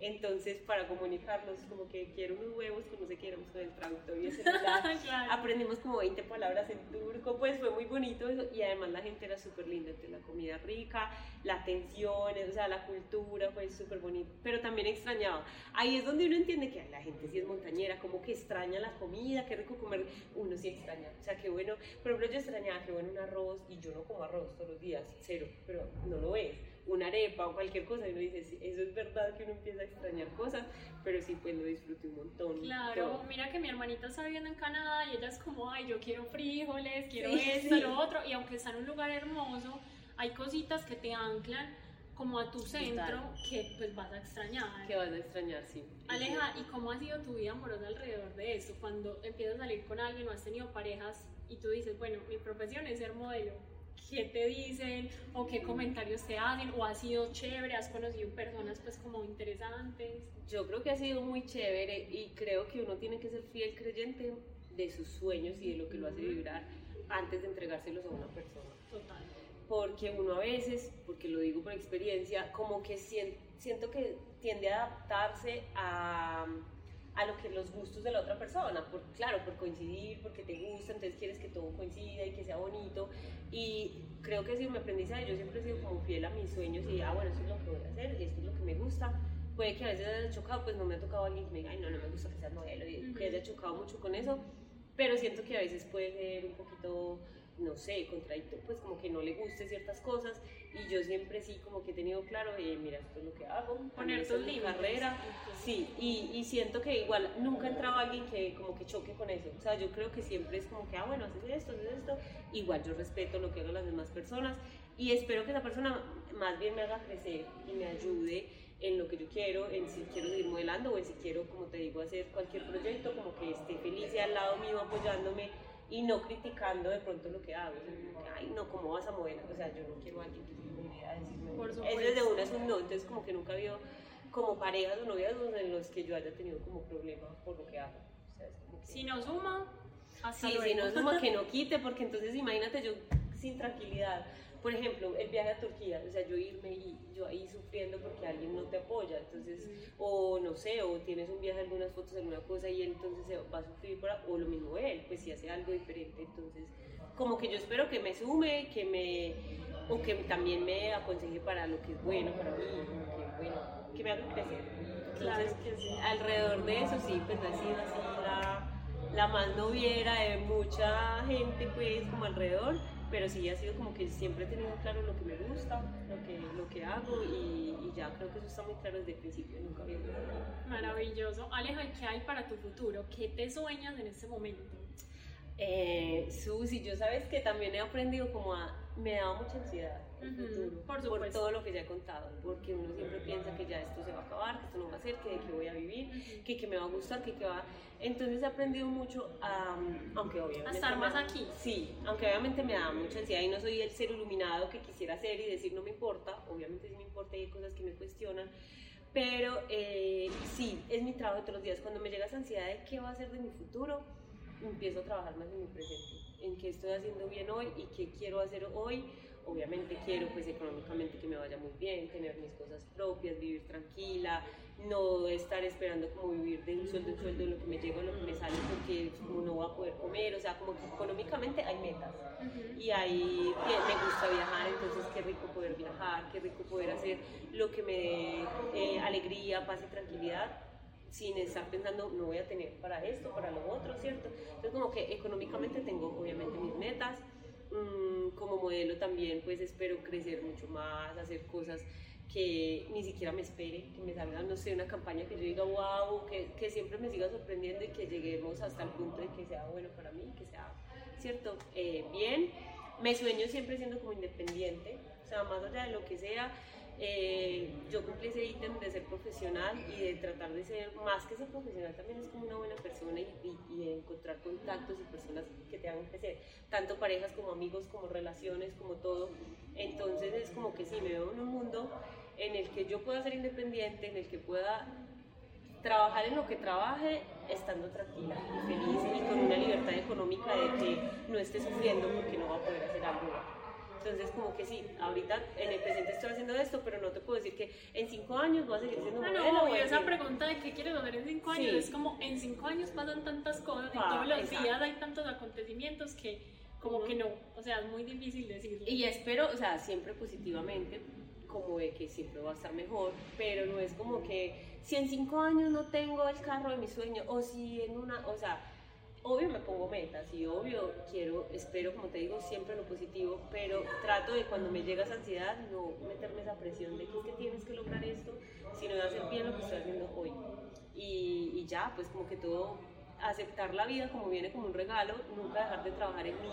C: Entonces, para comunicarnos, como que quiero unos huevos, como sé que éramos con el traductor y el [laughs] celular,
B: claro.
C: aprendimos como 20 palabras en turco, pues fue muy bonito eso y además la gente era súper linda, entonces la comida rica, la atención, o sea, la cultura fue súper bonito, pero también extrañaba. Ahí es donde uno entiende que la gente sí es montañera, como que extraña la comida, qué rico comer, uno sí extraña, o sea, qué bueno, por ejemplo, yo extrañaba que bueno un arroz y yo no como arroz todos los días, cero, pero no lo es. Una arepa o cualquier cosa, y uno dice, sí, eso es verdad que uno empieza a extrañar cosas, pero sí, pues lo disfruté un montón.
B: Claro,
C: todo.
B: mira que mi hermanita está viviendo en Canadá y ella es como, ay, yo quiero frijoles, quiero
C: Sí,
B: esto,
C: sí.
B: lo otro, y aunque está en un lugar hermoso, hay cositas que te anclan como a tu centro
C: Total.
B: que pues vas a extrañar.
C: Que vas a extrañar, sí.
B: Aleja, ¿y cómo ha sido tu vida amorosa alrededor de esto? Cuando empiezas a salir con alguien o has tenido parejas y tú dices, bueno, mi profesión es ser modelo. ¿Qué te dicen o qué comentarios te hacen? ¿O ha sido chévere? ¿Has conocido personas pues como interesantes?
C: Yo creo que ha sido muy chévere y creo que uno tiene que ser fiel creyente de sus sueños y de lo que lo hace vibrar antes de entregárselos a una persona.
B: Total.
C: Porque uno a veces, porque lo digo por experiencia, como que siento que tiende a adaptarse a a lo que los gustos de la otra persona, por, claro, por coincidir, porque te gusta, entonces quieres que todo coincida y que sea bonito. Y creo que sido mi aprendizaje, yo siempre he sido como fiel a mis sueños y, ah, bueno, esto es lo que voy a hacer y esto es lo que me gusta. Puede que a veces haya chocado, pues no me ha tocado alguien que me diga, ay, no, no me gusta que seas modelo, y que haya chocado mucho con eso, pero siento que a veces puede ser un poquito no sé, contradictorio, pues como que no le guste ciertas cosas. Y yo siempre sí como que he tenido claro, eh, mira, esto es lo que hago,
B: poner tu
C: carrera, sí, y, y, siento que igual nunca ha entrado alguien que como que choque con eso, o sea, yo creo que siempre es como que, ah, bueno, haces esto, haces esto, igual yo respeto lo que hagan las demás personas y espero que esa persona más bien me haga crecer y me ayude en lo que yo quiero, en si quiero seguir modelando o en si quiero, como te digo, hacer cualquier proyecto, como que esté feliz y al lado mío apoyándome y no criticando de pronto lo que hago. ay, no, ¿cómo vas a mover? O sea, yo no quiero a alguien que me a decirme. Por supuesto. Eso de una es un no, entonces como que nunca ha habido como parejas o novias en los que yo haya tenido como problemas por lo que hago. O sea, es como que...
B: Si no suma, así
C: Sí, si no suma, que no [laughs] quite, porque entonces imagínate yo sin tranquilidad por ejemplo, el viaje a Turquía, o sea, yo irme y yo ahí sufriendo porque alguien no te apoya, entonces, o no sé, o tienes un viaje, algunas fotos, alguna cosa y él entonces se va a sufrir, para, o lo mismo él, pues si hace algo diferente, entonces, como que yo espero que me sume, que me, o que también me aconseje para lo que es bueno para mí, que, bueno, que me haga crecer. Entonces, alrededor de eso sí, pues ha sido así la, la más noviera de mucha gente, pues, como alrededor pero sí ha sido como que siempre he tenido claro lo que me gusta, lo que, lo que hago y, y ya creo que eso está muy claro desde el principio, nunca había
B: Maravilloso. Aleja, ¿qué hay para tu futuro? ¿Qué te sueñas en este momento?
C: Eh, Susi, yo sabes que también he aprendido como a, me da mucha ansiedad el futuro, por, por, todo lo que ya he contado, porque uno siempre piensa que ya esto se va a acabar, que esto no va a ser, que de qué voy a vivir, que, que me va a gustar, que, que va... Entonces he aprendido mucho a, aunque obviamente...
B: A estar más aquí.
C: Sí, aunque obviamente me da mucha ansiedad y no soy el ser iluminado que quisiera ser y decir no me importa, obviamente sí me importa y hay cosas que me cuestionan, pero eh, sí, es mi trabajo de todos los días. Cuando me llega esa ansiedad de qué va a ser de mi futuro, empiezo a trabajar más en mi presente, en qué estoy haciendo bien hoy y qué quiero hacer hoy. Obviamente quiero pues económicamente que me vaya muy bien, tener mis cosas propias, vivir tranquila, no estar esperando como vivir de un sueldo en sueldo lo que me llega, lo que me sale porque no voy a poder comer, o sea, como que económicamente hay metas y ahí me gusta viajar, entonces qué rico poder viajar, qué rico poder hacer lo que me dé eh, alegría, paz y tranquilidad sin estar pensando, no voy a tener para esto, para lo otro, ¿cierto? Entonces como que económicamente tengo obviamente mis metas, mm, como modelo también pues espero crecer mucho más, hacer cosas que ni siquiera me espere, que me salga, no sé, una campaña que yo diga, wow, que, que siempre me siga sorprendiendo y que lleguemos hasta el punto de que sea bueno para mí, que sea, ¿cierto? Eh, bien. Me sueño siempre siendo como independiente, o sea, más allá de lo que sea, eh, yo cumplí ese ítem de ser profesional y de tratar de ser, más que ser profesional, también es como una buena persona y, encontrar contactos y personas que te hagan crecer, tanto parejas como amigos, como relaciones, como todo. Entonces es como que sí, me veo en un mundo en el que yo pueda ser independiente, en el que pueda trabajar en lo que trabaje estando tranquila y feliz y con una libertad económica de que no esté sufriendo porque no va a poder hacer algo entonces, como que sí, ahorita en el presente estoy haciendo esto, pero no te puedo decir que en cinco años voy a seguir siendo ah, modelo.
B: No, y esa pregunta de qué quieres hacer en cinco años es como en cinco años pasan tantas cosas y todos los días hay tantos acontecimientos que como que no, o sea, es muy difícil decirlo.
C: Y espero, o sea, siempre positivamente, como de que siempre va a estar mejor, pero no es como que si en cinco años no tengo el carro de mi sueño o si en una, o sea, obvio me pongo metas y obvio quiero, espero, como te digo, siempre lo positivo, pero trato de cuando me llega esa ansiedad no meterme esa presión de que es que tienes que lograr esto, sino de hacer bien lo que estoy haciendo hoy. Y, y ya, pues como que todo, aceptar la vida como viene como un regalo, nunca dejar de trabajar en mí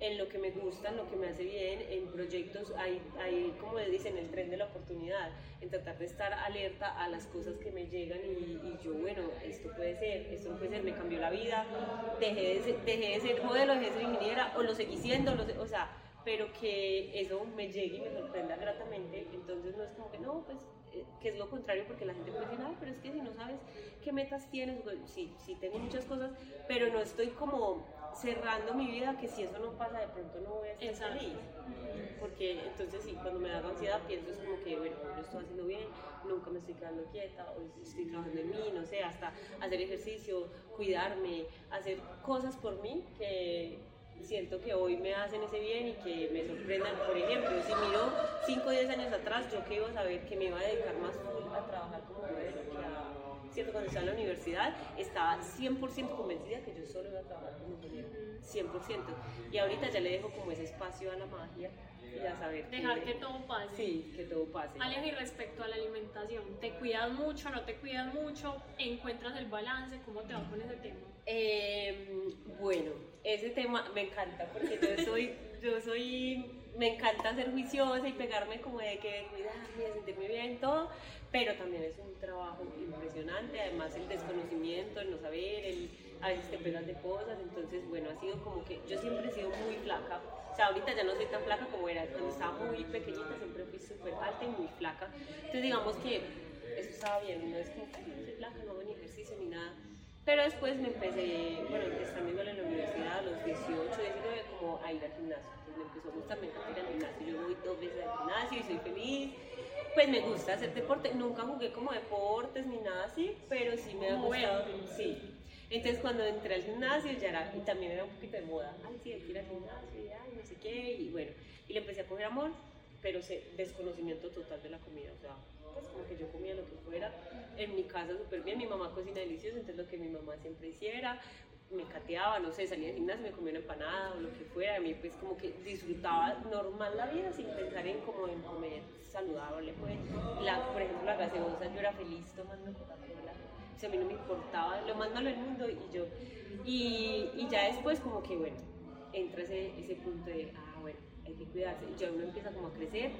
C: en lo que me gusta, en lo que me hace bien, en proyectos, hay, hay como dicen, el tren de la oportunidad, en tratar de estar alerta a las cosas que me llegan y, yo, bueno, esto puede ser, esto no puede ser, me cambió la vida, dejé de ser, dejé de modelo, dejé de ser ingeniera, o lo seguí siendo, o sea, pero que eso me llegue y me sorprenda gratamente, entonces no es como que no, pues eh, que es lo contrario porque la gente puede decir, pero es que si no sabes qué metas tienes, pues, sí, sí tengo muchas cosas, pero no estoy como cerrando mi vida que si eso no pasa de pronto no voy a estar feliz. Porque entonces sí, cuando me da ansiedad pienso es como que, bueno, lo estoy haciendo bien, nunca me estoy quedando quieta, o estoy trabajando en mí, no sé, hasta hacer ejercicio, cuidarme, hacer cosas por mí que siento que hoy me hacen ese bien y que me sorprendan. Por ejemplo, si miro 5 o 10 años atrás, yo que iba a saber que me iba a dedicar más a trabajar como modelo ¿cierto? Cuando estaba en la universidad, estaba 100% convencida que yo solo iba a trabajar como modelo, 100%. Y ahorita ya le dejo como ese espacio a la magia y a saber.
B: Dejar que, todo pase.
C: Sí, que todo pase.
B: Ale, y respecto a la alimentación, ¿te cuidas mucho, no te cuidas mucho? ¿Encuentras el balance? ¿Cómo te va con ese tema?
C: Eh, bueno, ese tema me encanta porque yo soy, yo soy, me encanta ser juiciosa y pegarme como de que cuidarme, sentirme bien, todo, pero también es un trabajo impresionante, además el desconocimiento, el no saber, el, a veces te pegas de cosas, entonces bueno, ha sido como que yo siempre he sido muy flaca, o sea, ahorita ya no soy tan flaca como era, cuando estaba muy pequeñita siempre fui súper alta y muy flaca, entonces digamos que eso estaba bien, no es como que no soy flaca, no hago ni ejercicio ni nada, pero después me empecé, bueno, estando en la universidad a los 18, 19, como a ir al gimnasio. Me empezó a gustar, me encanta ir al gimnasio. Yo voy dos veces al gimnasio y soy feliz. Pues me gusta hacer deporte. Nunca jugué como deportes ni nada así, pero sí me ha gustado. Sí. Entonces cuando entré al gimnasio ya era, y también era un poquito de moda. Ay, sí, hay que ir al gimnasio, y ay, no sé qué. Y bueno, y le empecé a coger amor, pero sé, desconocimiento total de la comida. O sea, pues como que yo comía lo que fuera. En mi casa súper bien, mi mamá cocina delicioso, entonces lo que mi mamá siempre hiciera, me cateaba, no sé, salía del gimnasio, me comía una empanada o lo que fuera, a mí pues como que disfrutaba normal la vida sin pensar en como en comer saludable, pues, la, por ejemplo la gaseosa, yo era feliz tomando Coca-Cola, o sea, a mí no me importaba lo más malo del mundo y yo, y, y ya después como que bueno, entra ese, ese punto de, ah, bueno, hay que cuidarse, y ya uno empieza como a crecer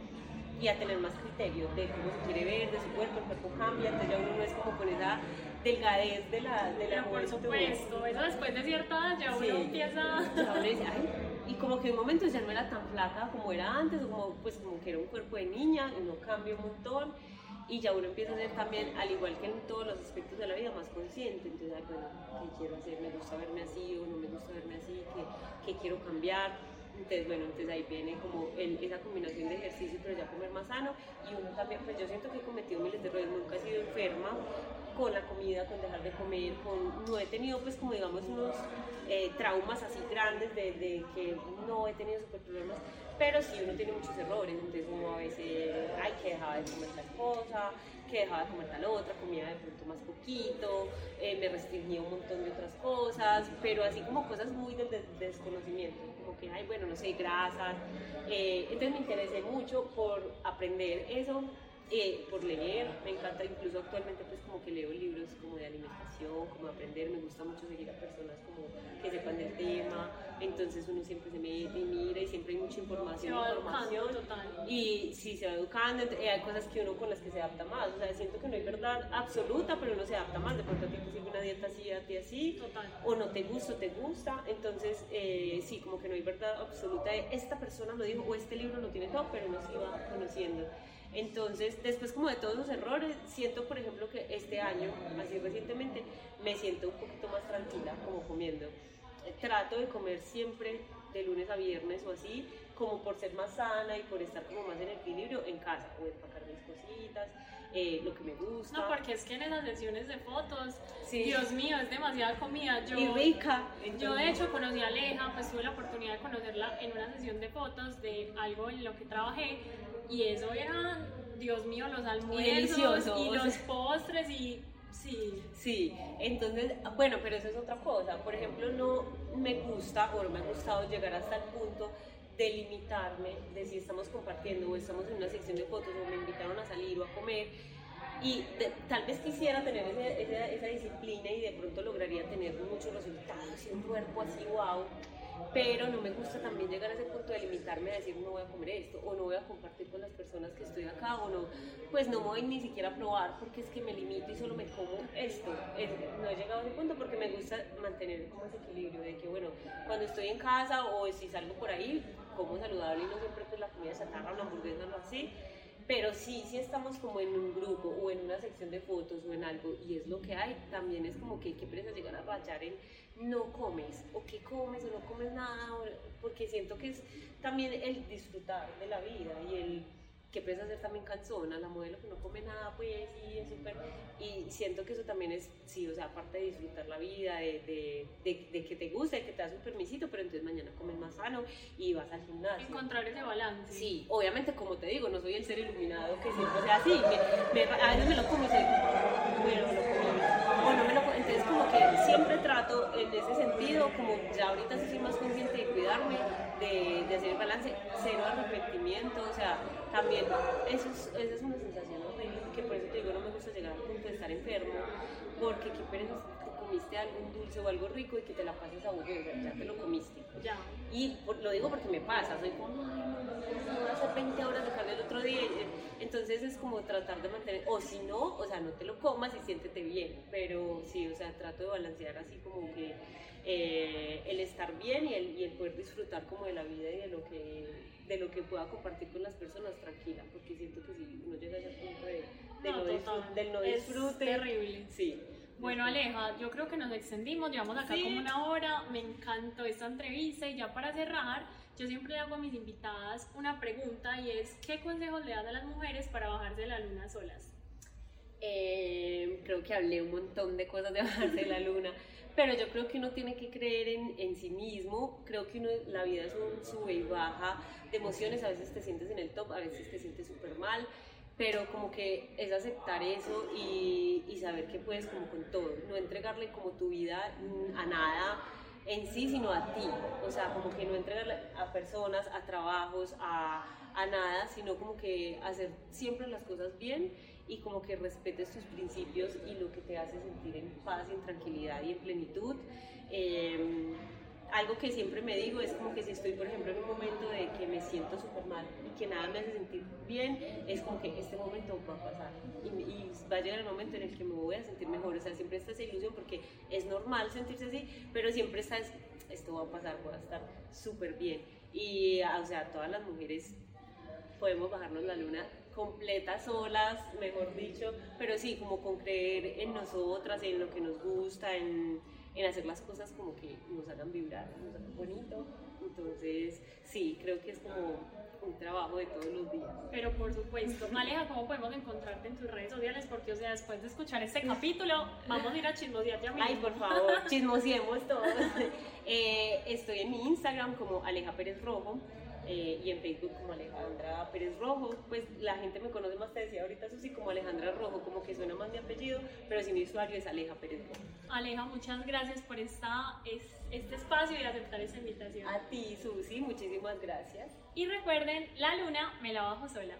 C: y a tener más criterio de cómo se quiere ver, de su cuerpo, el cuerpo cambia, entonces ya uno no es como con esa delgadez de la, de la
B: Por supuesto, eso después de cierta edad ya uno empieza...
C: y como que en momentos ya no era tan flaca como era antes, o como, pues como que era un cuerpo de niña, y uno cambia un montón, y ya uno empieza a ser también, al igual que en todos los aspectos de la vida, más consciente, entonces, bueno, ¿qué quiero hacer? ¿Me gusta verme así o no me gusta verme así? ¿Qué, qué quiero cambiar? Entonces, bueno, entonces ahí viene como esa combinación de ejercicio, pero ya comer más sano. Y uno también, pues yo siento que he cometido miles de errores, nunca he sido enferma con la comida, con dejar de comer, con, no he tenido pues como digamos unos eh, traumas así grandes de, de, que no he tenido super problemas, pero sí uno tiene muchos errores, entonces uno a veces, ay, que dejaba de comer tal cosa, que dejaba de comer tal otra, comía de pronto más poquito, eh, me restringía un montón de otras cosas, pero así como cosas muy del desconocimiento que, hay, bueno, no sé, grasas. Eh, entonces me interesé mucho por aprender eso, eh, por leer, me encanta incluso actualmente pues como que leo libros como de alimentación, como aprender, me gusta mucho seguir a personas como que sepan del tema, entonces uno siempre se mete y mira y siempre hay mucha información, información y sí se va educando, eh, hay cosas que uno con las que se adapta más, o sea, siento que no hay verdad absoluta, pero uno se adapta más, de pronto a ti te sirve una dieta así, a ti así, o no te gusta o te gusta, entonces eh, sí, como que no hay verdad absoluta de esta persona lo dijo o este libro lo tiene todo, pero uno se va conociendo. Entonces, después como de todos los errores, siento, por ejemplo, que este año, así recientemente, me siento un poquito más tranquila como comiendo. Trato de comer siempre de lunes a viernes o así, como por ser más sana y por estar como más en equilibrio en casa, o empacar mis cositas, eh, lo que me gusta.
B: No, porque es que en esas sesiones de fotos, Dios mío, es demasiada comida. Yo,
C: y rica.
B: Yo de hecho conocí a Aleja, pues tuve la oportunidad de conocerla en una sesión de fotos de algo en lo que trabajé y eso era, Dios mío, los almuerzos y, y los [laughs] postres y Sí.
C: Sí, entonces, bueno, pero eso es otra cosa. Por ejemplo, no me gusta o no me ha gustado llegar hasta el punto de limitarme, de si estamos compartiendo o estamos en una sección de fotos o me invitaron a salir o a comer. Y tal vez quisiera tener esa, disciplina y de pronto lograría tener muchos resultados y un cuerpo así, wow pero no me gusta también llegar a ese punto de limitarme a decir no voy a comer esto o no voy a compartir con las personas que estoy acá o no, pues no voy ni siquiera a probar porque es que me limito y solo me como esto. no he llegado a ese punto porque me gusta mantener como ese equilibrio de que bueno, cuando estoy en casa o si salgo por ahí, como saludable y no siempre pues la comida chatarra, una hamburguesa o así, pero sí, si estamos como en un grupo o en una sección de fotos o en algo y es lo que hay, también es como que qué presa llegar a rayar en no comes o qué comes o no comes nada, porque siento que es también el disfrutar de la vida y el que presa ser también cansona, la modelo que no come nada, pues, y es súper... Y siento que eso también es, sí, o sea, aparte de disfrutar la vida, de, de, de, que te guste, de que te das un permisito, pero entonces mañana comes más sano y vas al gimnasio.
B: Encontrar ese balance.
C: Sí, obviamente, como te digo, no soy el ser iluminado que siempre sea así, me, a veces me lo como y sé, bueno, me lo como, o no me lo como, entonces como que siempre trato en ese sentido, como ya ahorita soy más consciente de cuidarme, de, de hacer el balance, cero arrepentimiento, o sea, también eso es, esa es una sensación horrible, que por eso te digo, no me gusta llegar al punto de estar enfermo, porque qué pereza comiste algún dulce o algo rico y que te la pases a vos, ya te lo comiste.
B: Ya.
C: Y lo digo porque me pasa, soy como, no, hacer 20 horas de carne el otro día. Entonces es como tratar de mantener, o si no, o sea, no te lo comas y siéntete bien, pero sí, o sea, trato de balancear así como que eh, el estar bien y el, y el poder disfrutar como de la vida y de lo que de lo que pueda compartir con las personas tranquila, porque siento que si uno llega a ese punto de, no, del no disfrute,
B: es terrible.
C: Sí.
B: Bueno, Aleja, yo creo que nos extendimos, llevamos acá como una hora, me encantó esta entrevista y ya para cerrar, yo siempre le hago a mis invitadas una pregunta y es, ¿qué consejos le das a las mujeres para bajarse de la luna solas?
C: Eh, creo que hablé un montón de cosas de bajarse de la luna [laughs] pero yo creo que uno tiene que creer en, en sí mismo, creo que uno, la vida es un sube y baja de emociones, a veces te sientes en el top, a veces te sientes súper mal, pero como que es aceptar eso y, y, saber que puedes como con todo, no entregarle como tu vida a nada en sí, sino a ti, o sea, como que no entregarle a personas, a trabajos, a, a nada, sino como que hacer siempre las cosas bien y como que respetes tus principios y lo que te hace sentir en paz, en tranquilidad y en plenitud. Em, algo que siempre me digo es como que si estoy, por ejemplo, en un momento de que me siento súper mal y que nada me hace sentir bien, es como que este momento va a pasar y, va a llegar el momento en el que me voy a sentir mejor. O sea, siempre está esa ilusión porque es normal sentirse así, pero siempre está, esto va a pasar, voy a estar súper bien. Y, o sea, todas las mujeres podemos bajarnos la luna completas solas, mejor dicho, pero sí, como con creer en nosotras, en lo que nos gusta, en, en hacer las cosas como que nos hagan vibrar, nos hagan bonito. Entonces, sí, creo que es como un trabajo de todos los días.
B: Pero por supuesto, Aleja, ¿cómo podemos encontrarte en tus redes sociales? Porque, o sea, después de escuchar este capítulo, vamos a ir a chismosear ya mismo.
C: Ay, por favor, chismoseemos todos. [laughs] eh, estoy en mi Instagram como Aleja Pérez Rojo. Eh, y en Facebook como Alejandra Pérez Rojo, pues la gente me conoce más, te decía ahorita Susi, como Alejandra Rojo, como que suena más mi apellido, pero si mi usuario es Aleja Pérez Rojo.
B: Aleja, muchas gracias por esta, este espacio y aceptar esta invitación.
C: A ti, Susi, muchísimas gracias.
B: Y recuerden, la luna me la bajo sola.